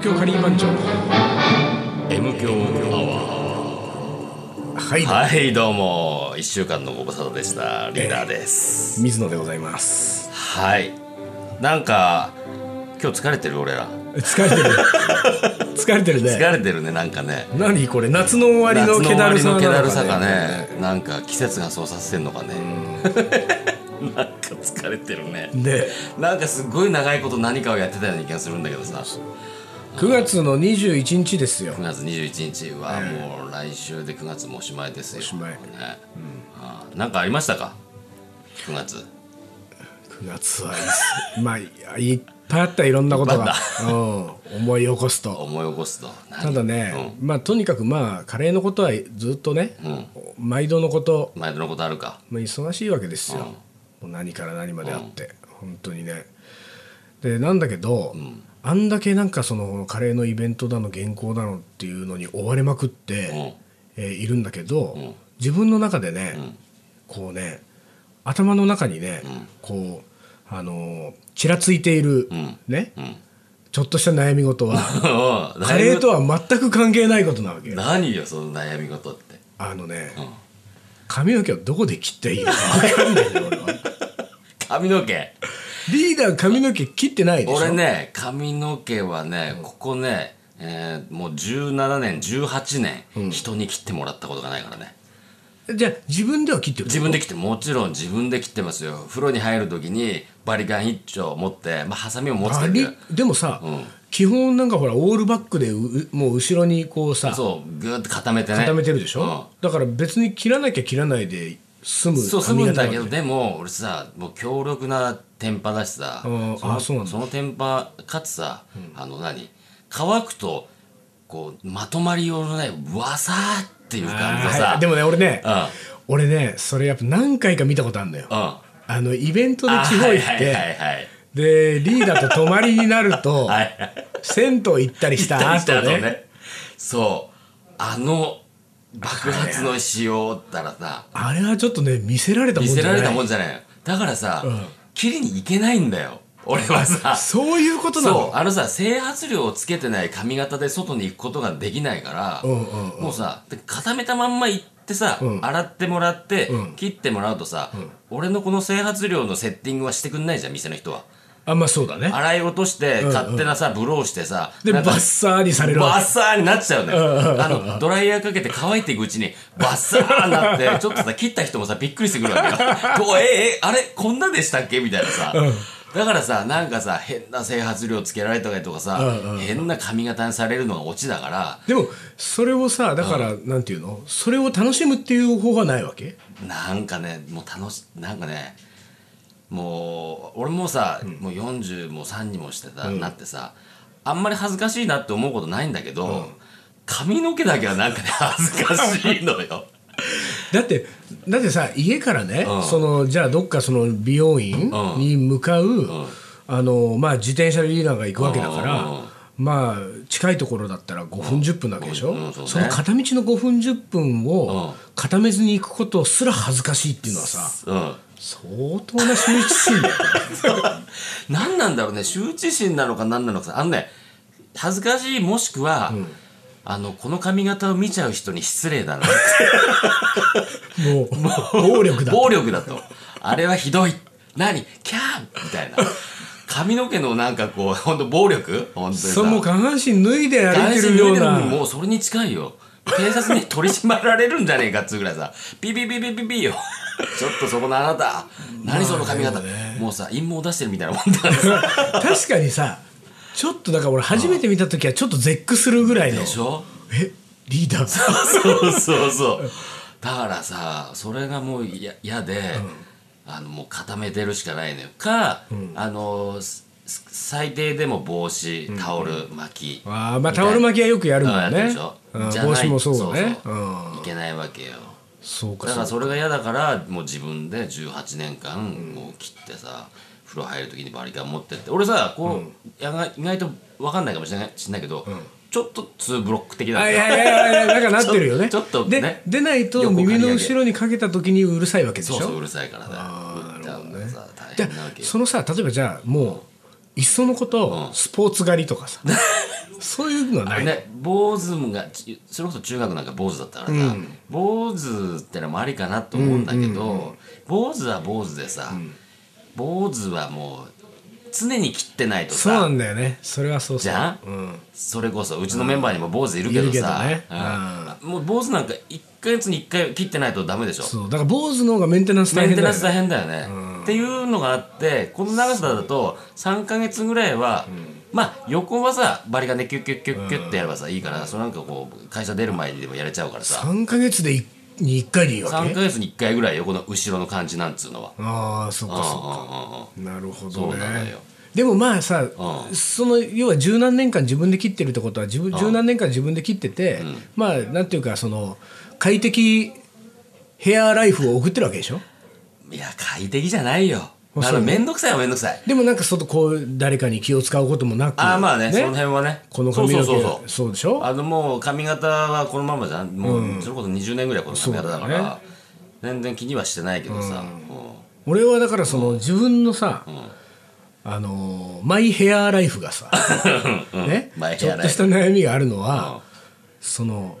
東京カリー番長。M 強アはい、ワー。はい。どうも。1週間のご無沙汰でした。リーダーです、水野でございます。はい。なんか今日疲れてる？俺ら。疲れてる。疲れてるね。疲れてるねなんかね。何これ？夏の終わり夏の気だるさかだるさがね。なんか季節がそうさせてんのかね。なんか疲れてるね。でなんかすごい長いこと何かをやってたような気がするんだけどさ9月の21日ですよ。9月21日はもう来週で9月もおしまいですよ。おしまい。ね、ああなんかありましたか？9月。9月はいいっす。まあいいっぱいあったいろんなことが。うん、思い起こすと。思い起こすと。何？ただね、まあとにかくまあカレーのことはずっとね、毎度のこと、うん、毎度のことあるか。まあ、忙しいわけですよ、もう何から何まであって、本当にね。でなんだけど、あんだけなんかそのカレーのイベントだの原稿だのっていうのに追われまくって、えーいるんだけど、自分の中でね、こうね頭の中にね、こうあのーちらついている、ね、ちょっとした悩み事は カレーとは全く関係ないことなわけよ。何よその悩み事って。あのね、髪の毛をどこで切っていいのか分かんないよ俺は。髪の毛リーダー髪の毛切ってないでしょ？俺ね髪の毛はねここね、えーもう17年18年、人に切ってもらったことがないからね。じゃあ自分では切ってる？自分で切ってもちろん自分で切ってますよ。風呂に入る時にバリカン一丁持ってまあハサミを持つけど。でもさ、基本なんかほらオールバックでうもう後ろにこうさそうグーッて固めてね。固めてるでしょ、うん。だから別に切らなきゃ切らないで済むそう済むんだけどでも俺さもう強力なテンパだしさあそうなんだ。そのテンパかつさ、あの何？乾くとこうまとまりようのねわさーっていう感じでさ。はい。でもね俺ね、うん。俺ねそれやっぱ何回か見たことあるんだよ、うん。あのイベントで地方行って、でリーダーと泊まりになると、はい。はい銭湯行ったりした後ね。ね。そう。あの爆発の仕様ったらさ。あれはちょっとね見せられたもんじゃない。見せられたもんじゃない。だからさ、切りに行けないんだよ。俺はさ。そういうことなそう。のあのさ整髪料をつけてない髪型で外に行くことができないから、んうんもうさで固めたまんま行ってさ、洗ってもらって、切ってもらうとさ、俺のこの整髪料のセッティングはしてくんないじゃん店の人はあまあそうだね。洗い落として勝手なさブローしてさでバッサーにされるバッサーになっちゃうのよ。あの、ドライヤーかけて乾いていくうちに、バッサーになって、ちょっとさ、切った人もさ、びっくりしてくるわけよ。え、え、あれこんなでしたっけ？みたいなさ。だからさ、なんかさ、変な整髪料つけられたりとかさ、変な髪型にされるのがオチだから、でもそれをさだから、なんていうの？それを楽しむっていう方法はないわけ？なんかね、もう楽し、なんかね、もう、俺もさ、もう40も3にもしてた、なってさ、あんまり恥ずかしいなって思うことないんだけど、髪の毛だけはなんかね、恥ずかしいのよ。だってだってさ家からね、うん。そのじゃあどっかその美容院に向かう、あのまあ、自転車でリーダーが行くわけだから、うん。まあ近いところだったら5分10分なわけでしょ、うん。そうね。その片道の5分10分をうん。固めずに行くことすら恥ずかしいっていうのはさうん。相当な羞恥心だよ。何なんだろうね。羞恥心なのか何なのか。さあのね恥ずかしいもしくは、あのこの髪型を見ちゃう人に失礼だな。もう暴力だ。と暴力だと。あれはひどい。何？キャー！みたいな。髪の毛のなんかこう本当暴力？本当にさ。その下半身脱いで歩いてるような。もうそれに近いよ警察に取り締まられるんじゃねえかっつうぐらいさ。ピピピピピピよ。ちょっとそこのあなた。何その髪型、もうさ陰謀出してるみたいなもんだからさ。確かにさちょっとだから俺初めて見た時はちょっと絶句するぐらいの。でしょ？え？リーダー。そうそうそうだからさそれがもうや嫌で、あのもう固めてるしかないのよ。か、あのす最低でも帽子タオル巻き、あーまあタオル巻きはよくやるもんね。でしょ？うん帽子もそうだね。いけないわけよ。そうかだからそれが嫌だからもう自分で18年間もう切ってさ風呂入る時にバリカン持ってって。俺さこう、やが意外と分かんないかもしれないしんないけど、ちょっと2ブロック的だあいやいやいやなんかなってるよね。ちょっとねで出ないと耳の後ろにかけた時にうるさいわけでしょ？そうそううるさいからねあーなるほどね。さ大じゃ変なわけよ。そのさ例えばじゃあもういっそのこと、スポーツ狩りとかさ そういうのはない、ね坊主がちそれこそ中学なんか坊主だったからさ、坊主ってのもありかなと思うんだけど、坊主は坊主でさ、坊主はもう常に切ってないとそうなさんだよね。それはそうそう。じゃん？うん、それこそうちのメンバーにも坊主いるけどいるけどさ、ね。うん。もう坊主なんか1ヶ月に1回切ってないとダメでしょ。そう。だから坊主の方がメンテナンス大変だよ、ね、メンテナンス大変だよね、っていうのがあってこの長さだと3か月ぐらいは、まあ横はさバリカンでキュッキュッキュッキュッってやればさいいからそれなんかこう会社出る前にでもやれちゃうからさ3か月でに1回でいいわけ3か月に1回ぐらい横の後ろの感じなんつうのはああそっかそっかなるほどねでもまあさ、うんその要は十何年間自分で切ってるってことは自分十何年間自分で切ってて、まあなんていうかその快適ヘアライフを送ってるわけでしょいや快適じゃないよあの面倒くさいは面倒くさい。でもなんかそのこう誰かに気を使うこともなく。ああまあねその辺はね。この髪の毛。そうそうそうそう。でしょ？あのもう髪型はこのままじゃん。もうそれこそ20年ぐらいこの髪型だから。ね。全然気にはしてないけどさ、俺はだからその自分のさ、あのーマイヘアライフがさ、ね？ちょっとした悩みがあるのは、その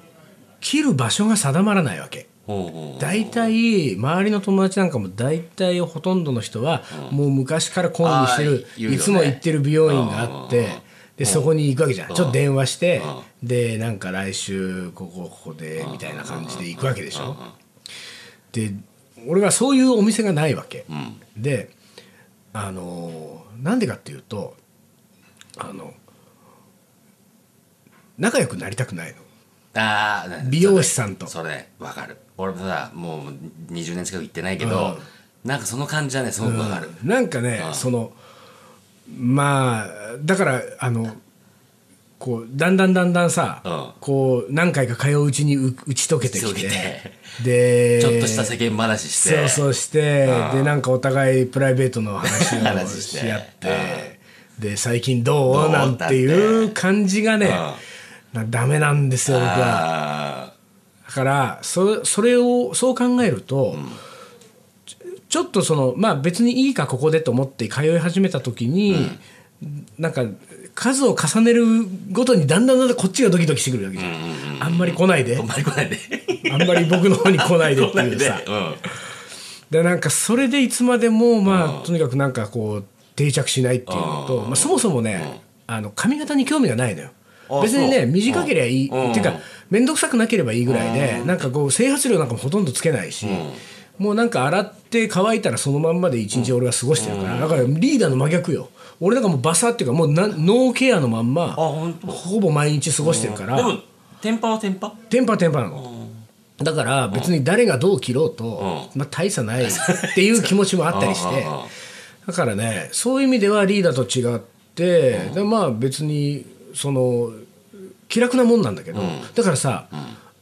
切る場所が定まらないわけ。大体周りの友達なんかも大体ほとんどの人はもう昔から懇意にしてるいつも行ってる美容院があってでそこに行くわけじゃん。ちょっと電話してでなんか来週ここここでみたいな感じで行くわけでしょ。で俺はそういうお店がないわけ。であのーなんでかっていうとあの仲良くなりたくないのああ美容師さんと。それわかる。俺もさもう20年近く行ってないけど、なんかその感じはねすごくわかる、なんかね、そのまあだからあのこうだんだんだんだんさ、うん。こう何回か通ううちにう打ち解けてきて。けでちょっとした世間話して。そうそうしてでなんかお互いプライベートの話を 話し合ってで最近どうなんて。いう感じがねなダメなんですよ僕は。あだからそそれをそう考えると、ちょちょっとそのまあ別にいいかここでと思って通い始めた時に、なんか数を重ねるごとにだんだんだんだんこっちがドキドキしてくるわけじゃん,、あんまり来ないで。あんまり来ないで。あんまり僕の方に来ないでっていうさ。うん。でなんかそれでいつまでもまあとにかくなんかこう定着しないっていうのと、まあ、そもそもね、あの髪型に興味がないのよ。あ別にね短ければいい、うん。っていうか面倒くさくなければいいぐらいで、なんかこう整髪量なんかもほとんどつけないし、もうなんか洗って乾いたらそのまんまで一日俺は過ごしてるから、だからリーダーの真逆よ。俺なんかもうバサっていうかもうなノーケアのまんまほぼ毎日過ごしてるから、でもテンパはテンパ？テンパテンパなの、だから別に誰がどう切ろうと、まあ、大差ないっていう気持ちもあったりして。だからねそういう意味ではリーダーと違って、でまあ別にその気楽なもんなんだけど、だからさ、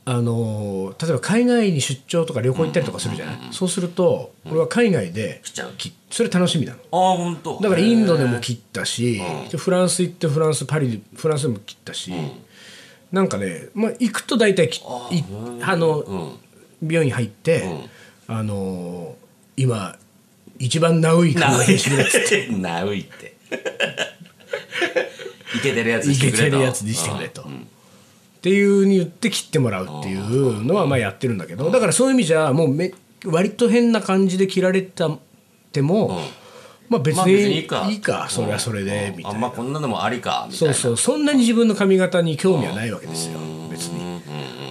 あの例えば海外に出張とか旅行行ったりとかするじゃない、そうすると俺は海外でそれ楽しみなの。ああ本当だからインドでも切ったし、でフランス行ってフランスパリでフランスでも切ったし、なんかね、まあ、行くと大体きいあの、美容院入って、あの今一番ナウい髪ナウイって。ってナウイっていけてるやつにいけしてくれと。てるやつにしてくれと。っていうに言って切ってもらうっていうのはまあやってるんだけどだからそういう意味じゃもうめ割と変な感じで切られたても、まあ別ににいいか。いいかそれはそれでみたいな。まこんなのもありかみたいな。そうそう。そんなに自分の髪型に興味はないわけですよ。別に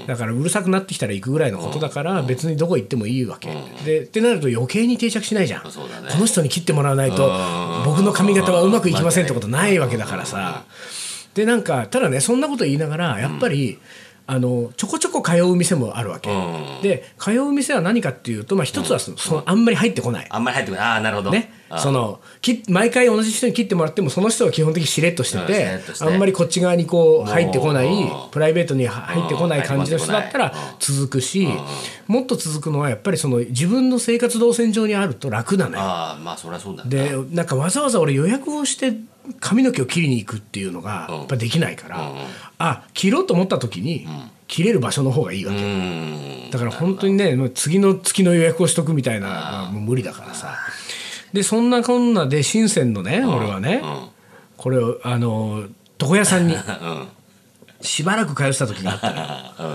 だからうるさくなってきたら行くぐらいのことだから別にどこ行ってもいいわけ。でってなると余計に定着しないじゃん。この人に切ってもらわないと僕の髪型はうまくいきませんってことないわけだからさ。でなんかただねそんなこと言いながらやっぱりあのちょこちょこ通う店もあるわけ。で通う店は何かっていうとまあ一つはそのあんまり入ってこない。あんまり入ってこない。ああなるほど。ね。あ、そのき毎回同じ人に切ってもらってもその人は基本的にしれっとしててて。あんまりこっち側にこう入ってこないうんプライベートに入ってこない感じの人だったら続くしもっと続くのはやっぱりその自分の生活動線上にあると楽なのよ。ああまあそりゃそうでなんかわざわざ俺予約をして髪の毛を切りに行くっていうのがやっぱできないからあ切ろうと思った時に切れる場所の方がいいわけ。うん。だから本当にね次の月の予約をしとくみたいなのはもう無理だからさでそんなこんなで深センのね俺はね。これをあの床屋さんに。しばらく通ってた時があったの。よ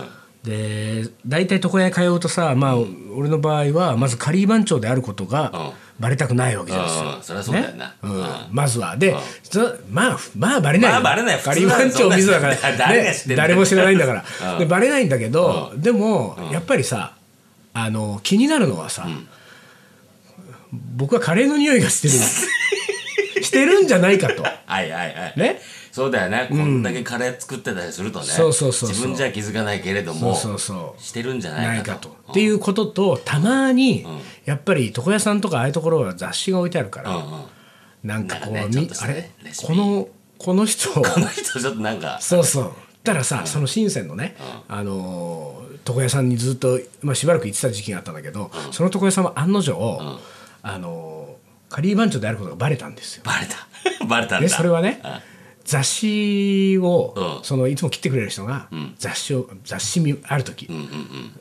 うん。で大体床屋に通うとさまあ、俺の場合はまず仮番長であることがうん。バレたくないわけじゃないですよ、うん。そりゃそうだよな。ね。うん。うん。まずは。で、そまあまあバレないよ。まあバレない普通は仮番長水だから、誰も知らないんだから、うん。でバレないんだけど、でも、やっぱりさあの気になるのはさ、僕はカレーの匂いがしてる してるんじゃないかと。はいはいはい。ね？そうだよね、こんだけカレー作ってたりするとね。そうそうそうそう。自分じゃ気づかないけれどもそうそうそう。してるんじゃなないいかと。かと。っていうこととたまにやっぱり床屋さんとかああいうところは雑誌が置いてあるから、うんうん。なんかこう、ねちょっみあれ？このこの人。この人ちょっとなんか。そうそう。たらさ、その深センのね、あのー床屋さんにずっと、まあ、しばらく行ってた時期があったんだけど、その床屋さんは案の定、あのーカリー番長であることがバレたんですよ。バレた。バレたんだ。でそれはねうん。雑誌を、うん。そのいつも切ってくれる人が、雑誌を雑誌見ある時、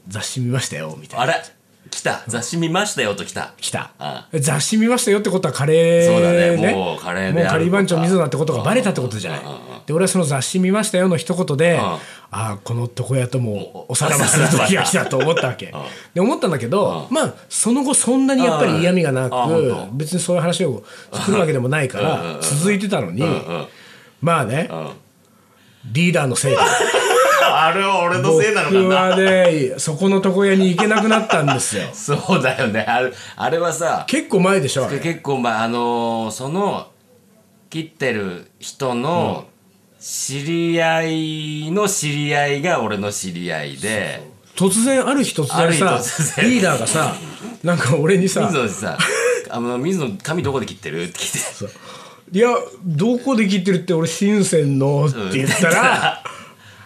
雑誌見ましたよみたいな。あれ？来た。雑誌見ましたよと来た。来た。あ雑誌見ましたよってことはカレーそうだね。もうカレーもうカリー番長水野だってことがバレたってことじゃないで俺はその雑誌見ましたよの一言で、んあ。あこの床屋ともおさらばする時が来たと思ったわけ。で思ったんだけど、まあその後そんなにやっぱり嫌味がなく別にそういう話を作るわけでもないから続いてたのにまあねんリーダーのせいで あれは俺のせいなのか僕なはねそこの床屋に行けなくなったんですよ。そうだよね。あれあれはさ結構前でしょ結構まああのーその切ってる人の知り合いの知り合いが俺の知り合いで。突然ある日突然さリーダーがさなんか俺にさ水野にさ「あの水野髪どこで切ってる?」って聞いて「いやどこで切ってるって俺深センの」って言ったら「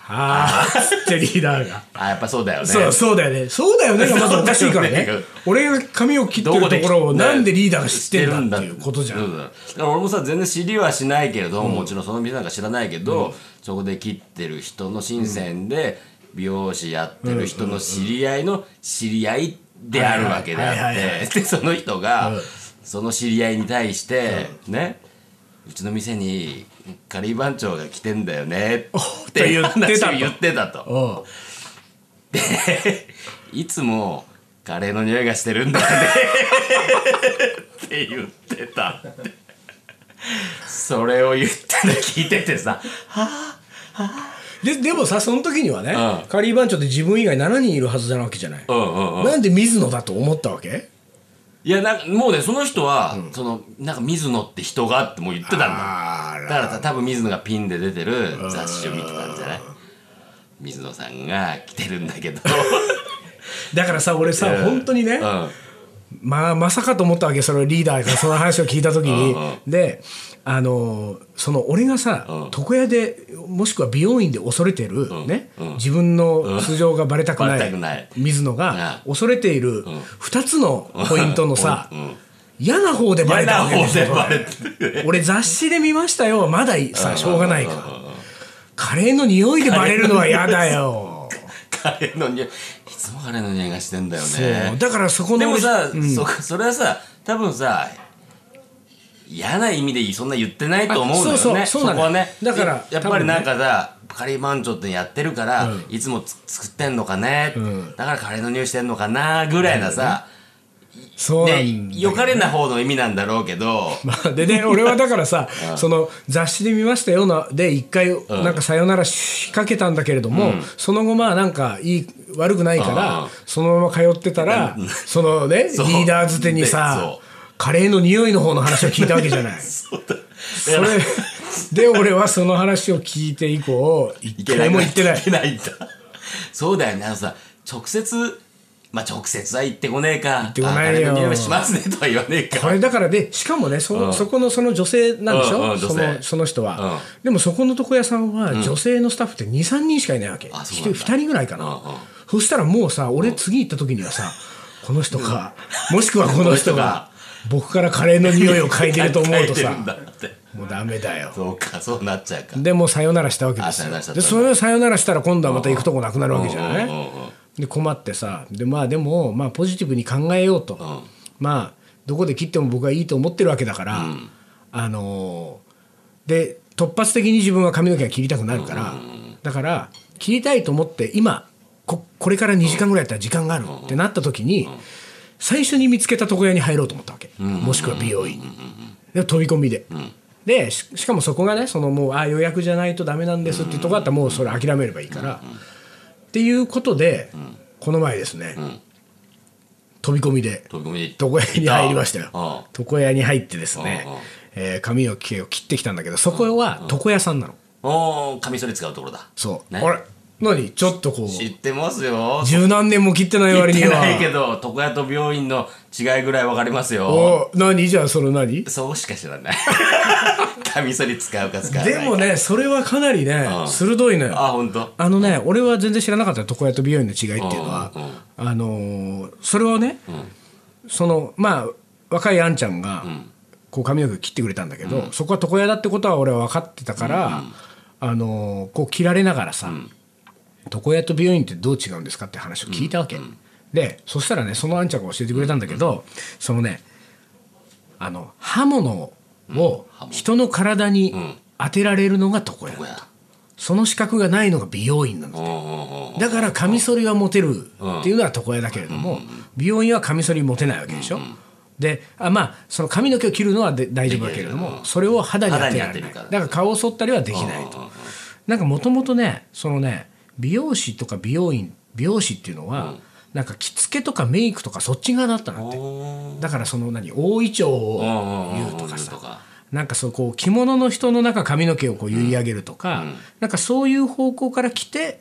ああ」つってリーダーがあやっぱそうだよ「ねそうそうだよねそうだよね」まずおかしいからね俺が髪を切ってるところをなんでリーダーが知ってるんだっていうことじゃんだから俺もさ全然知りはしないけれど、もちろんその店なんか知らないけど、そこで切ってる人の深センで美容師やってる人の知り合いの知り合いであるわけであってでその人が、その知り合いに対して、ねうちの店にカリー番長が来てんだよね。っていうと言ってたと。話を言ってたと。う。んで いつもカレーの匂いがしてるんだよねって言ってたって。それを言ってるの聞いててさ。ででもさその時にはね、うん。カリー番長って自分以外7人いるはずなわけじゃない、うんうんうん。なんで水野だと思ったわけ？いやなもうねその人は、そのなんか水野って人がってもう言ってたんだ。あだから多分水野がピンで出てる雑誌を見てたんじゃない？水野さんが来てるんだけど。だからさ俺さ、うん。本当にね、うん。まあまさかと思ったわけそれリーダーがその話を聞いた時に。うんうん。であのその俺がさ、うん。床屋でもしくは美容院で恐れてる、ねうん。自分の素性がバレたくない,、水野が恐れている2つのポイントのさ、うん。嫌な方でバレたわけですよ。俺雑誌で見ましたよ。まださしょうがないか。らカレーの匂いでバレるのは嫌だよ。カレーの匂いいつもカレーの匂いがしてんだよね。だからそこのでもさ、うん。そそれはさ多分さ嫌な意味でそんな言ってないと思うんだよね。あそうそうそうなのこはねだからややっぱりなんかさ、カレー番長ってやってるから、いつもつ作ってんのかね、ん。だからカレーの匂いしてんのかなぐらいなさ、そうなねんだよよかれな方の意味なんだろうけど、まあ、でね俺はだからさ その雑誌で見ましたよなで一回なんかさよならしかけたんだけれども、その後まあなんかいい悪くないから、うん。そのまま通ってたら、そのね リーダーづてにでさそカレーの匂いの方の話を聞いたわけじゃない。そうだ。それで俺はその話を聞いて以降一回も言ってない。いけないんだ。そうだよね。あのさ直接まあ直接は言ってこねえか。言ってこないよ。カレーの匂いしますねとは言わねえか。これだからでしかもねそ,、そこのその女性なんでしょ、うそのその人は、うん。でもそこの床屋さんは女性のスタッフって23人しかいないわけ、あそうなんだ。2人ぐらいかな、そしたらもうさ俺次行った時にはさ、この人か。もしくはこの人が僕からカレーの匂いを嗅いでると思うとさもうダメだよ。そうかそうなっちゃうか。でもうさよならしたわけですよ。でそれをさよならしたら今度はまた行くとこなくなるわけじゃない、うんうんうん。うんで困ってさでまあでもまあポジティブに考えようと、まあどこで切っても僕はいいと思ってるわけだから、あのーで突発的に自分は髪の毛が切りたくなるから、だから切りたいと思って今ここれから2時間ぐらいやったら時間があるってなった時に、最初に見つけた床屋に入ろうと思ったわけ、もしくは美容院。に、で飛び込みで、でししかもそこがねそのもうあ予約じゃないとダメなんですっていうとこだったらもうそれ諦めればいいから、っていうことで、この前ですね、飛び込みで飛び込み。で床屋に入りましたよ。ああ。床屋に入ってですね、えー髪を毛を切ってきたんだけどそこは床屋さんなの、おーカミソリ使うところだ。そう、ね。あれ何？ちょっとこう。知ってますよ。十何年も切ってない割に言ってないけはど床屋と病院の違いぐらい分かりますよ。お何？じゃあその何？そうしか知らない。カミソリ使うか使わないか。でもねそれはかなりねうん。鋭いのよ。あ本当？あのね俺は全然知らなかったよ床屋と美容院の違いっていうのは。うんうんあのーそれをねそのまあ若いあんちゃんがこう髪の毛切ってくれたんだけどそこは床屋だってことは俺は分かってたからあのーこう切られながらさ床屋と美容院ってどう違うんですかって話を聞いたわけ。でそしたらねそのあんちゃんが教えてくれたんだけどそのねあの刃物を人の体に当てられるのが床屋床屋。その資格がないのが美容院なんうんうんだからカミソリは持てるっていうのは床屋だけれども美容院はカミソリ持てないわけでしょ。であまあその髪の毛を切るのはで大丈夫だけれどもそれを肌に当てられない。だから顔を剃ったりはできないと。なんかもともとねそのね美容師とか美容院美容師っていうのはなんか着付けとかメイクとかそっち側だったなって。だからその何大いちょうをうんうんうん言うとか。さなんかそうこう着物の人の中髪の毛をこう結い上げるとか、なんかそういう方向から来て、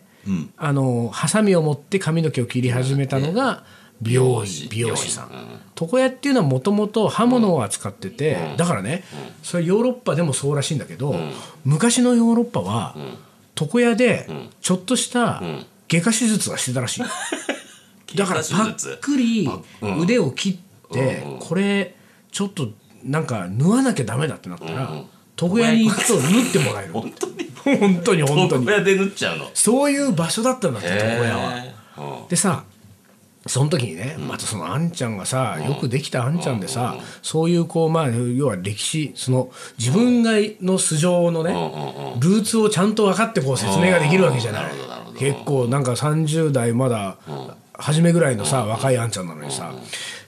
あのハサミを持って髪の毛を切り始めたのが美容院美容師。さん。床屋っていうのはもともと刃物を扱ってて、だからね、それヨーロッパでもそうらしいんだけど、昔のヨーロッパは、床屋でちょっとした外科手術はしてたらしい。だからパ外科手術ックリ腕を切って、これちょっとなんか縫わなきゃダメだってなったら、床屋に行くと縫ってもらえる。本当に？本当に本当に。床屋で縫っちゃうの？そういう場所だったんだって床屋は。でさその時にね、またそのあんちゃんがさ、よくできたあんちゃんでさ、そういうこうまあ要は歴史その自分がの素性のね、ルーツをちゃんと分かってこう説明ができるわけじゃない。結構なんか30代まだ初めぐらいのさ、若いあんちゃんなのにさ、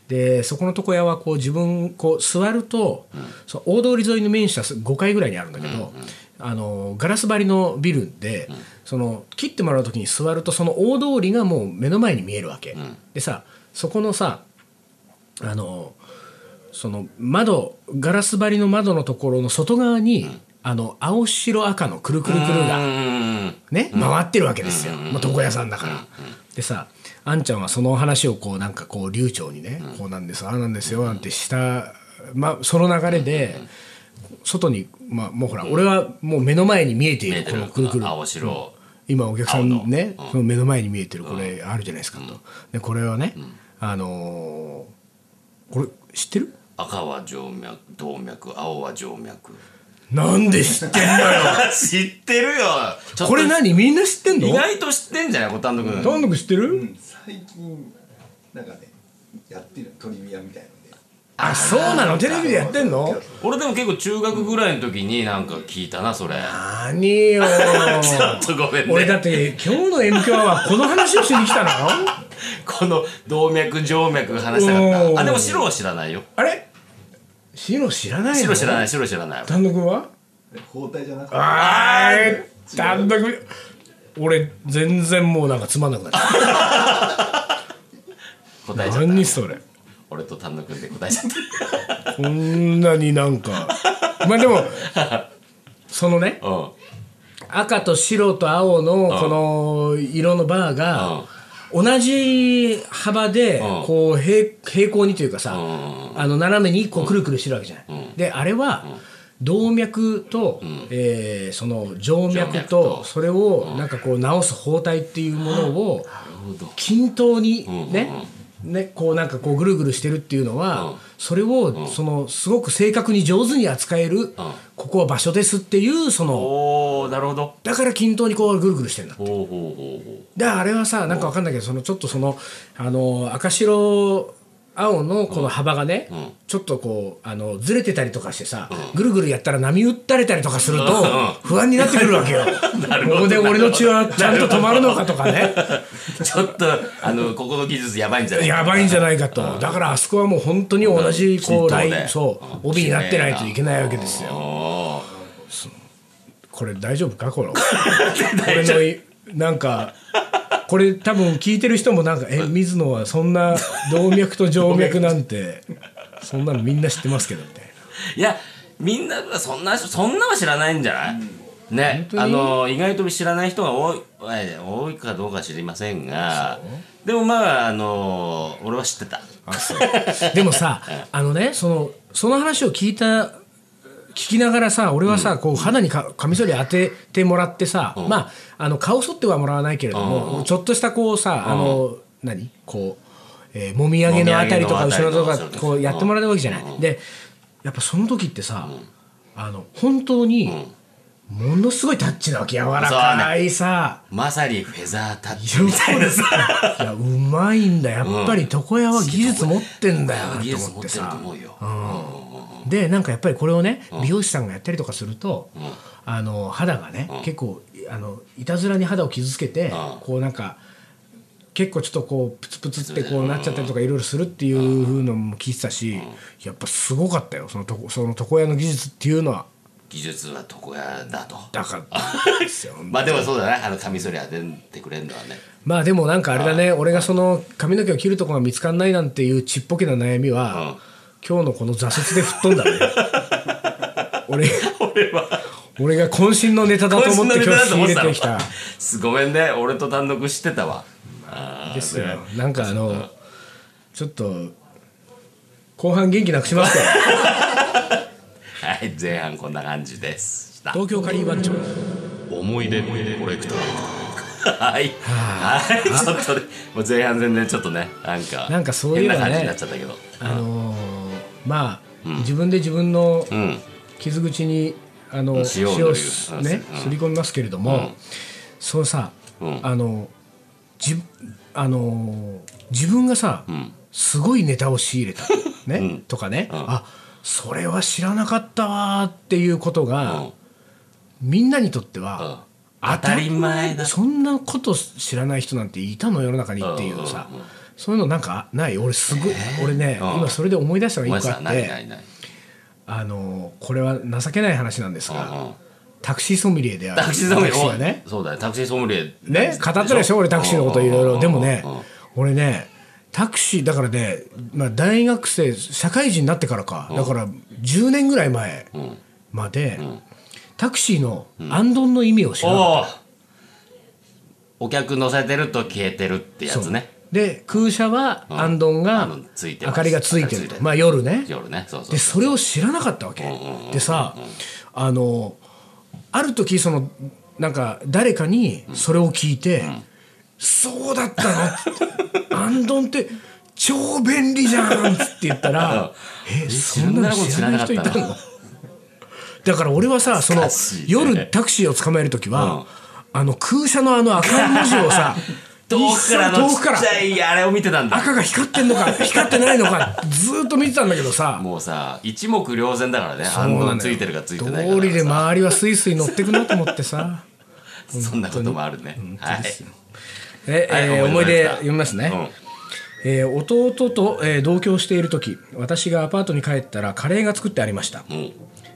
でそこの床屋はこう自分こう座ると、そう大通り沿いに面した5階ぐらいにあるんだけど、あのガラス張りのビルで、その切ってもらう時に座るとその大通りがもう目の前に見えるわけ、でさそこのさあのその窓ガラス張りの窓のところの外側に、あの青白赤のくるくるくるがうんね、回ってるわけですよ、もう床屋さんだから。でさあんちゃんはその話をこうなんかこう流暢にね、こうなんですああなんですよなんてした、まあ、その流れで、外に、まあ、もうほら、俺はもう目の前に見えているこのくるくる。青白今お客さんねその目の前に見えてるこれあるじゃないですかと、でこれはね、あのーこれ知ってる？赤は静脈動脈青は静脈。なんで知ってんだよ。知ってるよ。これ何みんな知ってんの？意外と知ってんじゃない？こ丹野くん単独知ってる、うん。最近なんかねやってるトリビアみたいのであそうなの？テレビでやってんの？俺でも結構中学ぐらいの時になんか聞いたなそれ。何よ ちょっとごめんね。俺だって今日の M 響はこの話をしに来たの？この動脈静脈話したかった。あでも白は知らないよ。あれ？白知らないの？白知らない白知らない。単独は？包帯じゃなくて。あー単独。俺全然もうなんかつまんなくなっちゃ 答えちゃった。う何それ？俺と丹野くんで答えちゃった。こんなになんか。まあでもそのねうん。赤と白と青のこの色のバーが同じ幅でうん。こう平平行にというかさん。あの斜めにこうくるくるしてるわけじゃない。であれは動脈とえーその静脈とと。それをなんかこう治す包帯っていうものを均等にねねこうなんかこうぐるぐるしてるっていうのはそれをそのすごく正確に上手に扱えるここは場所ですっていうそのおおなるほど。だから均等にこうぐるぐるしてるんだほうほうほうほであれはさなんかわかんないけどそのちょっとそのあの赤白青のこの幅がね、ん。ちょっとこうあのずれてたりとかしてさ、ぐるぐるやったら波打ったれたりとかすると不安になってくるわけよ。ここで俺の血はちゃんと止まるのかとかね。ちょっとあのここの技術やばいんじゃないやばいんじゃないかと。だからあそこはもう本当に同じこうラインそう帯になってないといけないわけですよ。おこれ大丈夫かこの。これのいなんかこれ多分聞いてる人もなんか「え水野はそんな動脈と静脈なんて そんなのみんな知ってますけど」みたいな。いやみんなそんなそんなは知らないんじゃない、ね本当に？あの意外と知らない人が多いえ多いかどうか知りませんがでもまああの俺は知ってた。でもさ あのねそのその話を聞いた聞きながらさ俺はさ、こう肌にかカミソリ当ててもらってさ、まああの顔剃ってはもらわないけれども、ちょっとしたこうさあの、何？こう、えーもみあげのあたりとか後ろとかこうやってもらうわけじゃない。でやっぱその時ってさ、あの本当にものすごいタッチなわけ。柔らかいさ。まさにフェザータッチみたいなさ。いやうまいんだ。やっぱり床屋は技術持ってんだよな技と術持ってると思ってさ思うよ、でなんかやっぱりこれをね美容師さんがやったりとかすると、あの肌がね、結構あのいたずらに肌を傷つけて、こうなんか結構ちょっとこうプツプツってこうなっちゃったりとかいろいろするっていうのも聞いてたし、やっぱすごかったよ。そのとこその床屋の技術っていうのは。技術は床屋だと。だからですよ まあでもそうだね。あのカミソリ当ててくれるのはね。まあでもなんかあれだね。俺がその髪の毛を切るとこが見つかんないなんていうちっぽけな悩みは、今日のこの挫折で吹っ飛んだね。俺俺は。俺が渾身のネタだと思って今日仕入れてきた。すごめんね。俺と単独知ってたわ。ですよ。なんかあのちょっと後半元気なくしますから はい前半こんな感じです。東京カリー番長。思い出コレクター。はい。はい。ちょっとねもう前半全然ちょっとねなんかなんかそういうのね。変な感じになっちゃったけど。あのーまあ、自分で自分のうん。傷口にあの塩をねうん。すり込みますけれども、そうさ、うん。あのじあの自分がさ、すごいネタを仕入れた、ねとかね、あそれは知らなかったわーっていうことが、うん。みんなにとっては、うん。当たり前だ。そんなこと知らない人なんていたの世の中にっていうさ、そういうのなんかない？俺すごい、俺ね、うん今それで思い出したのが一個あってあのこれは情けない話なんですが、タクシーソムリエである。タクシーソムリエね。そうだねタクシーソムリエね語ったでしょ？俺タクシーのこといろいろ。でもね俺ねタクシーだからね、まあ、大学生社会人になってからか、だから10年ぐらい前まで、タクシーのアンドンの意味を知らなかっおおお客乗せてると消えてるってやたつねで空車はアンドンあが明かりがついてると。まあ夜ね。夜ね。そうそうでそれを知らなかったわけ。でさあのある時そのなんか誰かにそれを聞いて「そうだったの?」アンドンって超便利じゃん!」って言ったら「えそんなの知らない人いたの?」だから俺はさその夜タクシーを捕まえる時はあの空車のあの赤い文字をさ 遠くからのちっちゃいあれを見てたんだ。赤が光ってんのか 光ってないのかずーっと見てたんだけどさ。もうさ一目瞭然だからね。そうあんなのよなついてるかついてないか通りでま周りはスイスイ乗ってくなと思ってさ。そんなこともあるね。はい。え、はいえー思い出読みますね、うん。えー弟と、えー同居している時私がアパートに帰ったらカレーが作ってありました、ん。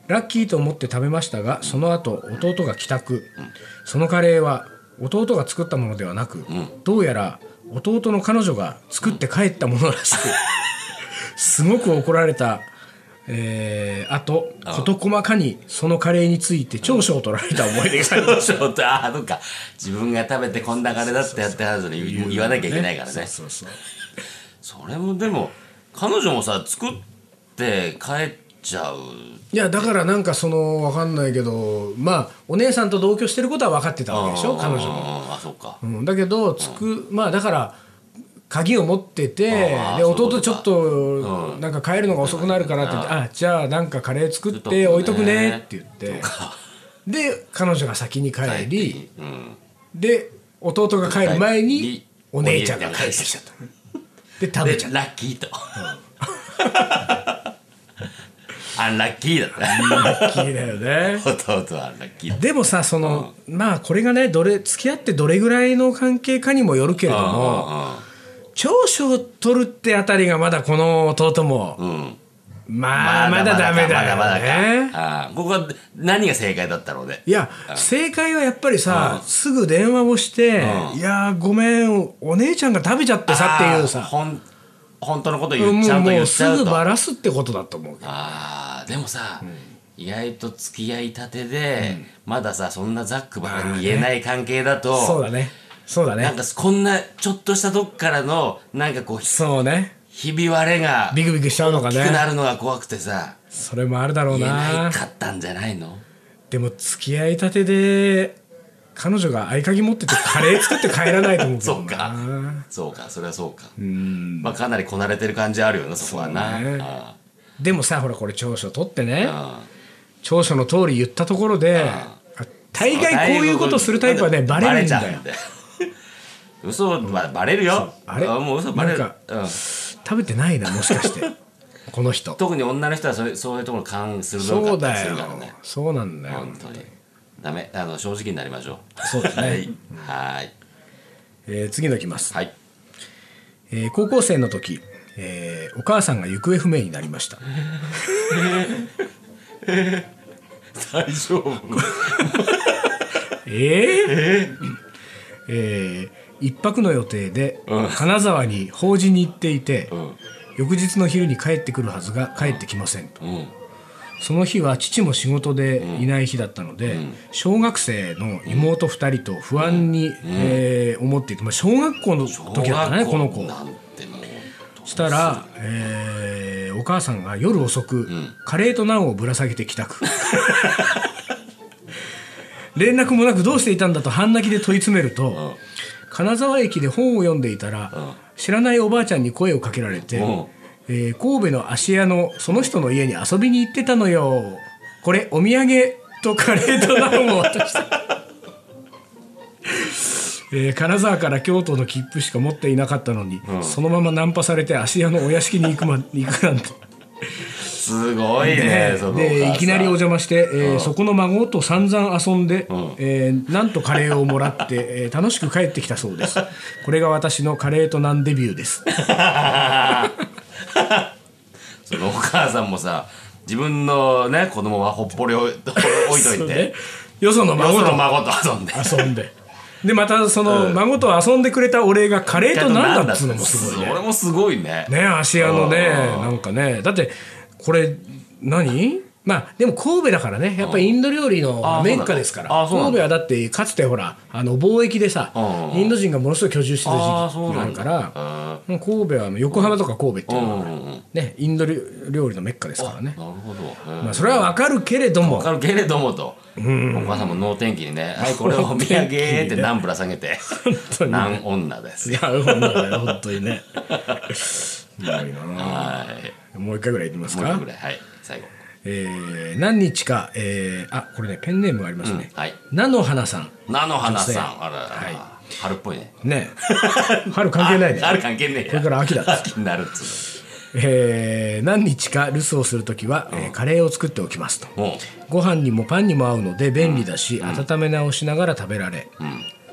ラッキーと思って食べましたがその後弟が帰宅、そのカレーは弟が作ったものではなく、どうやら弟の彼女が作って帰ったものらしく、すごく怒られたえーあと事細かにそのカレーについて長所を取られた思い出があります。ああそっか。自分が食べてこんなカレーだってやってはずに言言わなきゃいけないからね。そうそう。それもでも彼女もさ作って帰っちゃう。いやだからなんかその分かんないけどまあお姉さんと同居してることは分かってたわけでしょ彼女も、あそっかうん、だけどつくまあだから鍵を持っててで弟ちょっとなんか帰るのが遅くなるからって言って「あじゃあなんかカレー作って置いとくね」って言ってで彼女が先に帰りうんで弟が帰る前ににお姉ちゃんが帰ってきちゃったで食べちゃうでラッキーと、アンラッキーだったラッキーだよね。弟はアンラッキー。だでもさその、まあこれがねどれ付き合ってどれぐらいの関係かにもよるけれども長所を取るってあたりがまだこの弟も、うん。うんまあまだダメだよまだまだあーここは何が正解だったろうね。いや正解はやっぱりさ、すぐ電話をして「うん。いやーごめんお姉ちゃんが食べちゃってさ」っていうさ本当のこと言っちゃうとも言っうすぐちゃうとバラすってことだと思うけど。あーでもさ、意外と付き合いたてで、まださそんなざっくばらんに言えない関係だと、そうだね。そうだね。なんかこんなちょっとしたとこからのなんかこうひそうね。ひび割れがビクビクしちゃうのか大きくなねるのが怖くてさそれもあるだろう言えなないかったんじゃないの？でも付き合いたてで彼女が合鍵持っててカレー作って帰らないと思うけどな。そうか。そうか。それはそうか。まあかなりこなれてる感じあるよなそこはな。ね。あでもさほらこれ長所取ってね。あ長所の通り言ったところで大概こういうことするタイプはねバレるんだよ。嘘はバレるよ。あれ？もう嘘バレる。食べてないなもしかして。この人。特に女の人はそういうそういうところ勘鋭かったりそうだよ。するからね。そうなんだよ。本当にダメあの正直になりましょう。そうですね。はい。はい。えー次のいきます、はい。えー高校生の時、えーお母さんが行方不明になりました。大丈夫？えー？えー？一泊の予定で金沢に法事に行っていて、ん。翌日の昼に帰ってくるはずが帰ってきませんと。うんその日は父も仕事でいない日だったので、小学生の妹2人と不安に、えー思っていて、まあ、小学校の時だったねこの子。したら、えーお母さんが夜遅く、カレーとナンをぶら下げて帰宅。連絡もなくどうしていたんだと半泣きで問い詰めると、金沢駅で本を読んでいたら、知らないおばあちゃんに声をかけられて、うんえー神戸の芦屋のその人の家に遊びに行ってたのよ。これお土産とカレーとナンを渡した。えー金沢から京都の切符しか持っていなかったのに、そのままナンパされて芦屋のお屋敷に行く,、ま、行くなんて。すごいねでいきなりお邪魔して、えーそこの孫と散々遊んで、えーなんとカレーをもらって、えー楽しく帰ってきたそうです。これが私のカレーとナンデビューです そのお母さんもさ自分のね子供はほっぽり置い 置いといてね。よそのよ孫と孫と遊んで。遊んで。でまたその孫と遊んでくれたお礼がカレーとナンだっつうのもすごいね。それもすごいね。ね芦屋のねうん。なんかね。だってこれ何？まあでも神戸だからね。やっぱりインド料理のあメッカですから。神戸はだってかつてほらあの貿易でさうんインド人がものすごい居住してた時期があるから神戸は横浜とか神戸っていうのはねインド料理のメッカですからね。なるほど。まあそれはわかるけれども。わかるけれどもと、お母さんも能天気にね「はいこれをお土産」ってナンぶら下げて当にね。ナン女です。いやほんとだよ本当にね。すごいもう一回ぐらいいきますもう一個かぐらい。はい最後えー何日か、えーあこれねペンネームがありますね、はい。菜の花さん。菜の花さん。あらら、はい。春っぽいね。ね。春関係ないね。あ 春関係ねえや。これから秋だ。秋になるっつえー何日か留守をするときは、えーカレーを作っておきますと。うのもご飯にもパンにも合うので便利だし、温め直しながら食べられ、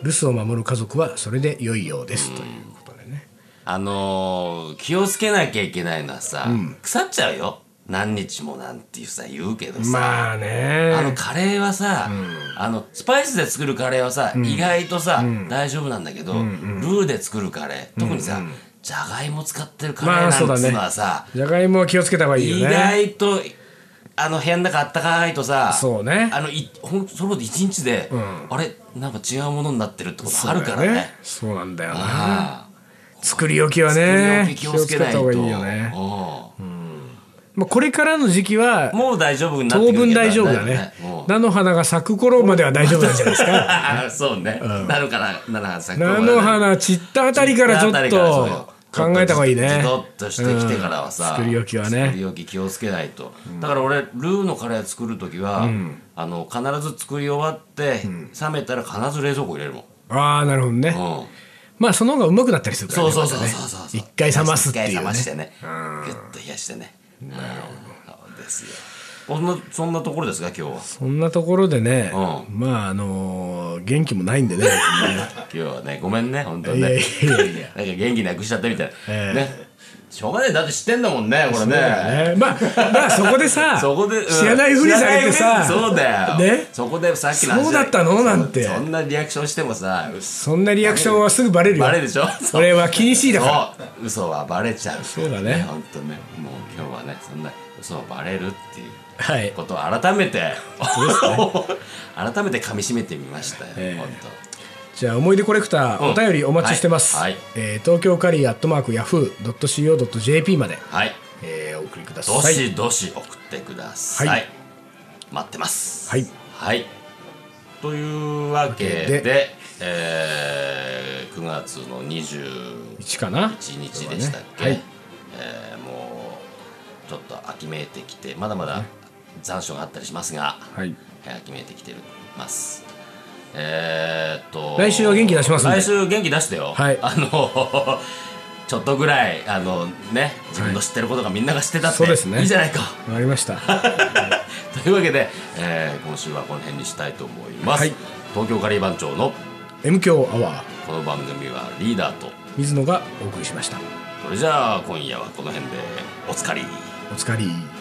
留守を守る家族はそれで良いようです、ということでね。あのー気をつけなきゃいけないのはさ、腐っちゃうよ何日もなんていうさ言うけどさ、まあね。あのカレーはさ、あのスパイスで作るカレーはさ、意外とさ、大丈夫なんだけど、ルーで作るカレー特にさ、じゃがいも使ってるカレーまあそうだねなんつうのはさ、じゃがいもは気をつけた方がいい意よね。外とあの部屋の中あったかいとさそうね。あのいほんその一日で、あれ？なんか違うものになってるってことあるからね。そうなんだよな。あ作り置きはあね気をつけないと。気をつけた方がいいよね、うまあ、これからの時期はんもう大丈夫になって当分大丈夫だね。菜の花が咲く頃までは大丈夫なんじゃないですか。そうね、なるからならさ菜の花散ったあたりからちょっと考えた方がいいね。じとっとしてきてからはさ、うん作り置きはね。作り置き気をつけないと、だから俺ルーのカレー作る時は、あの必ず作り終わって、冷めたら必ず冷蔵庫入れるもん。ああなるほどね。うん。まあその方がうまくなったりするからねそうそうそうまそうそう。一回冷ますっていうね。一回冷ましてね。ぐっと冷やしてねなるほど。ですよ。そんなそんなところですか今日は？そんなところでね、うまああのー元気もないんでね 今日はねごめんね本当にね。いやいやいやなんか元気なくしちゃったみたいな、ええ。ねしょうがない。だって知ってんだもんねこれね。ね。まあまあそこでさ そこで、うん。知らないふりされてさそうだよ、ね？そこでさっきの話そうだったの？なんて。そんなリアクションしてもさそんなリアクションはすぐバレるよ。バレるでしょ？それは気にしいだから。嘘はバレちゃう。そうだね。本当ね。もう今日はねそんな嘘はバレるっていうはい。ことを改めて、改めて噛み締めてみましたよ、ええ。本じゃあ思い出コレクター、うん。お便りお待ちしてます、はい。はい。えー東京カリーアットマークヤフー .co.jp まで、当はい。えーお送りくださどいしどし送ってください、はい。待ってます。はい。はい。というわけでで。えー9月の21 1かな。日でしたっけ、はい。えーもうちょっと秋めいてきてまだまだ残暑があったりしますが、はい。えー秋めいてきてますえー、っと来週は元気出します来週元気出してよ。はい。あの ちょっとぐらいあのね自分の知ってることがみんなが知ってたって、そうですね。いいじゃないか。わかりました。というわけで、えー今週はこの辺にしたいと思います、はい。東京カリー番長の M 強アワー。この番組はリーダーと水野がお送りしました。それじゃあ今夜はこの辺でおつかり。お疲れ